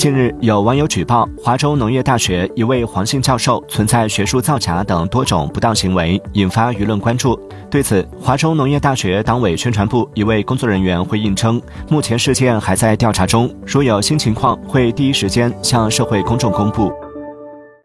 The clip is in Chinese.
近日有网友举报华中农业大学一位黄姓教授存在学术造假等多种不当行为引发舆论关注。对此华中农业大学党委宣传部一位工作人员回应称目前事件还在调查中如有新情况会第一时间向社会公众公布。